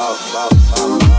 bow, bow, bow.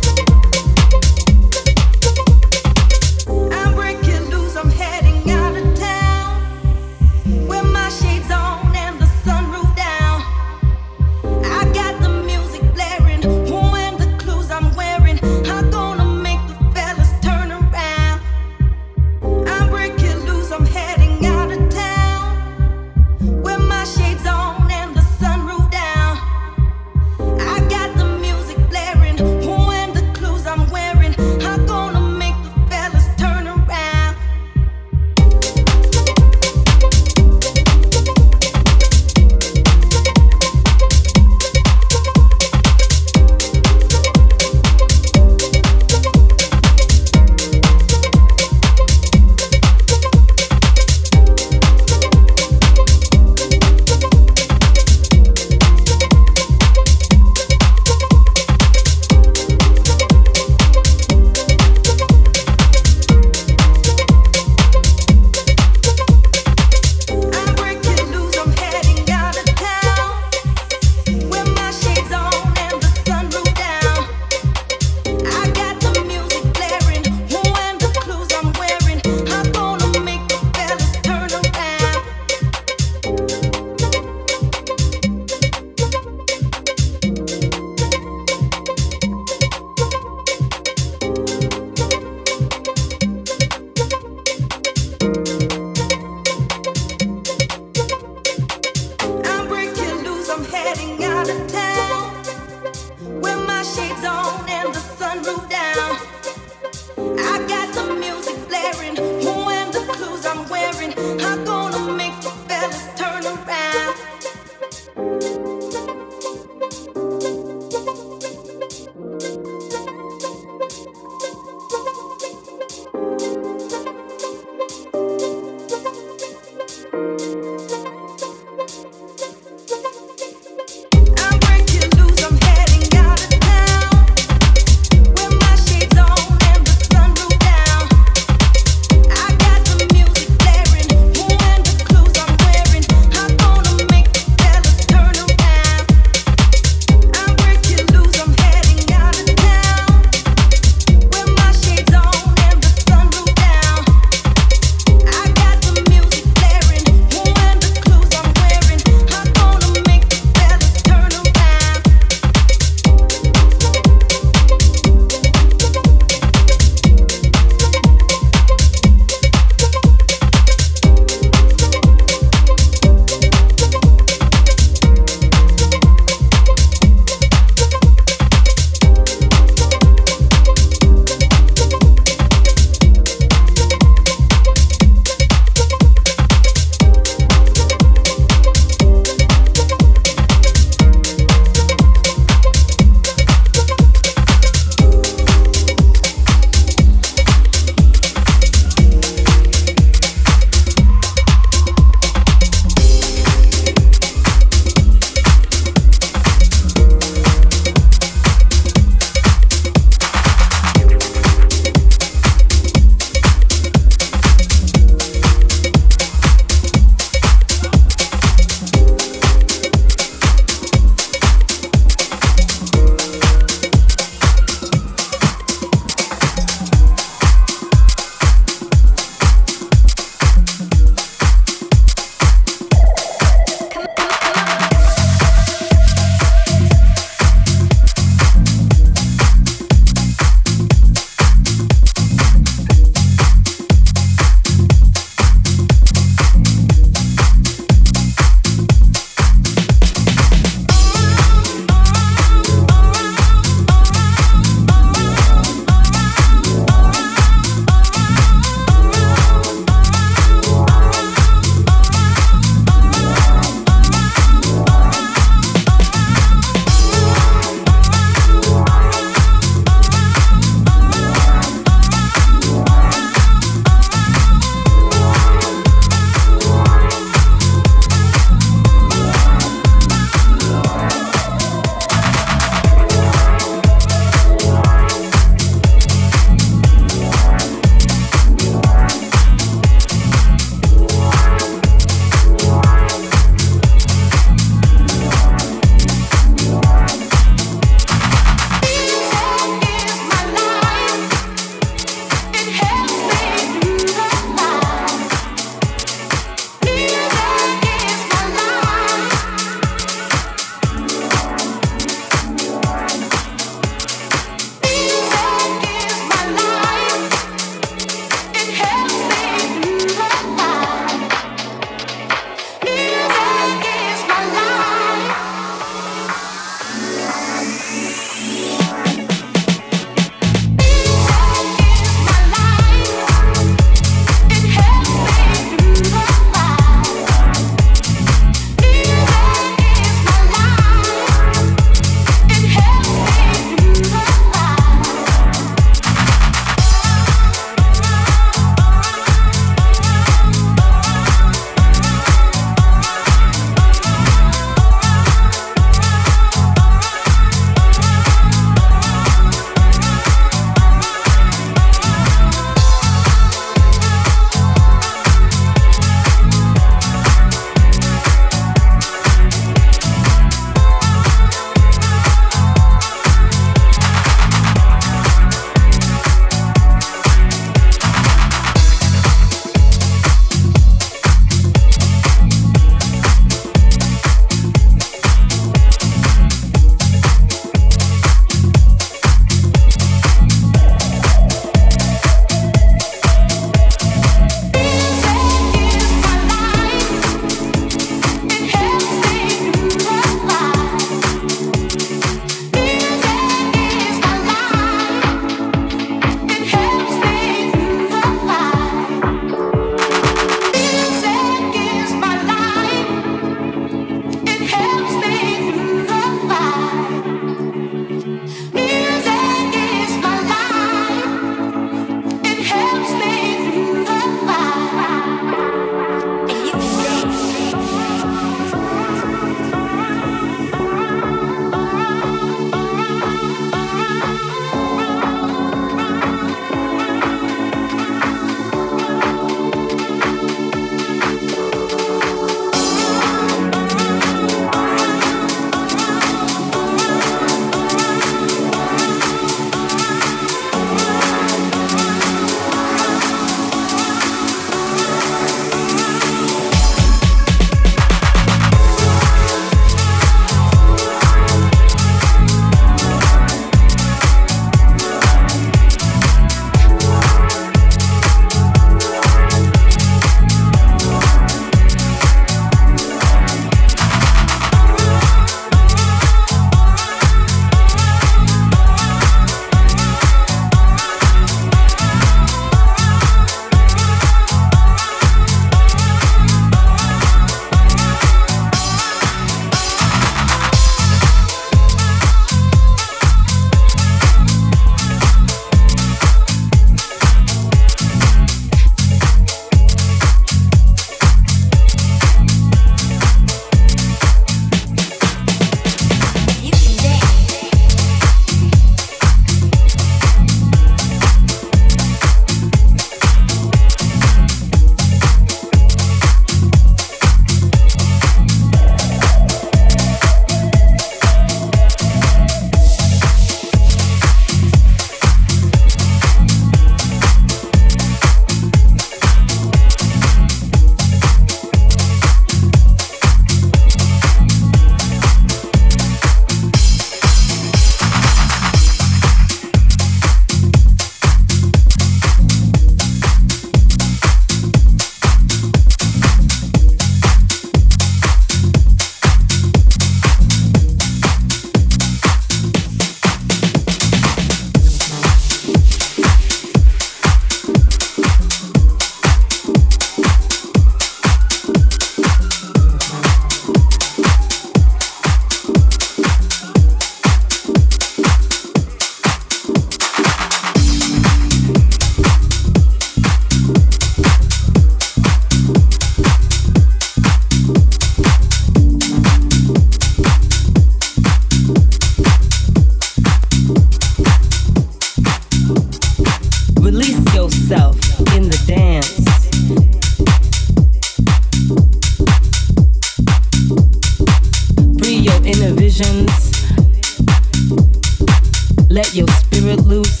Let your spirit loose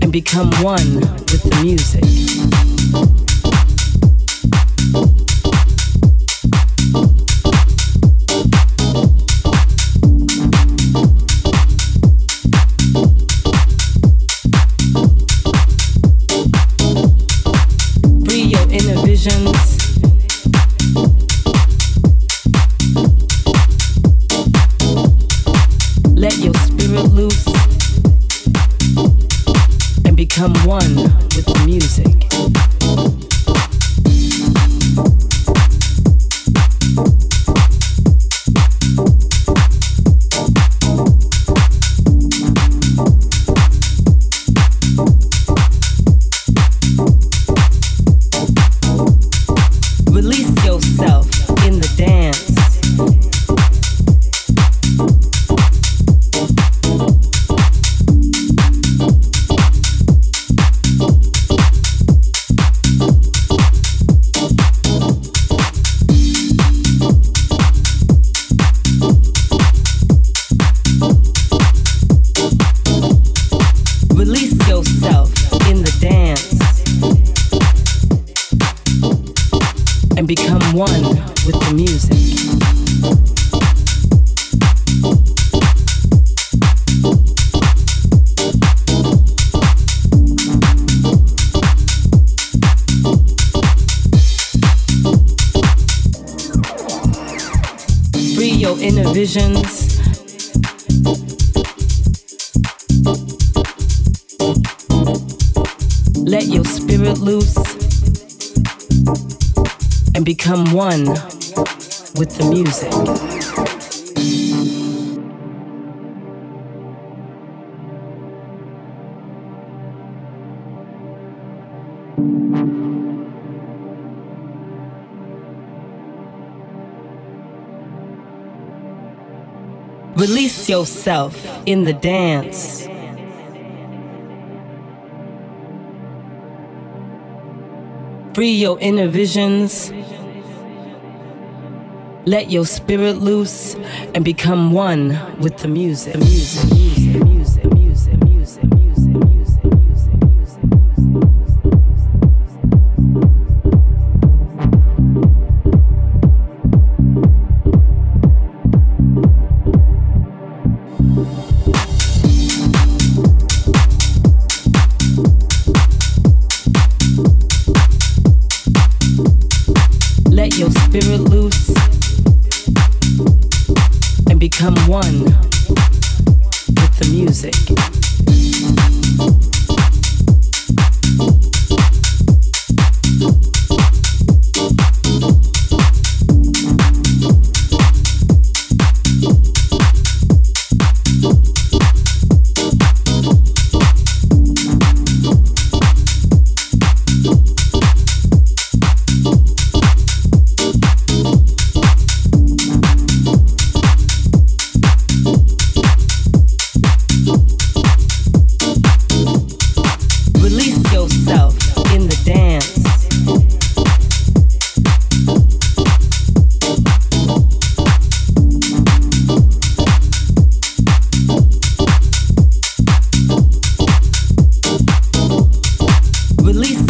and become one with the music. Become one with the music. Release yourself in the dance. Free your inner visions let your spirit loose and become one with the music. The music, release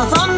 kafam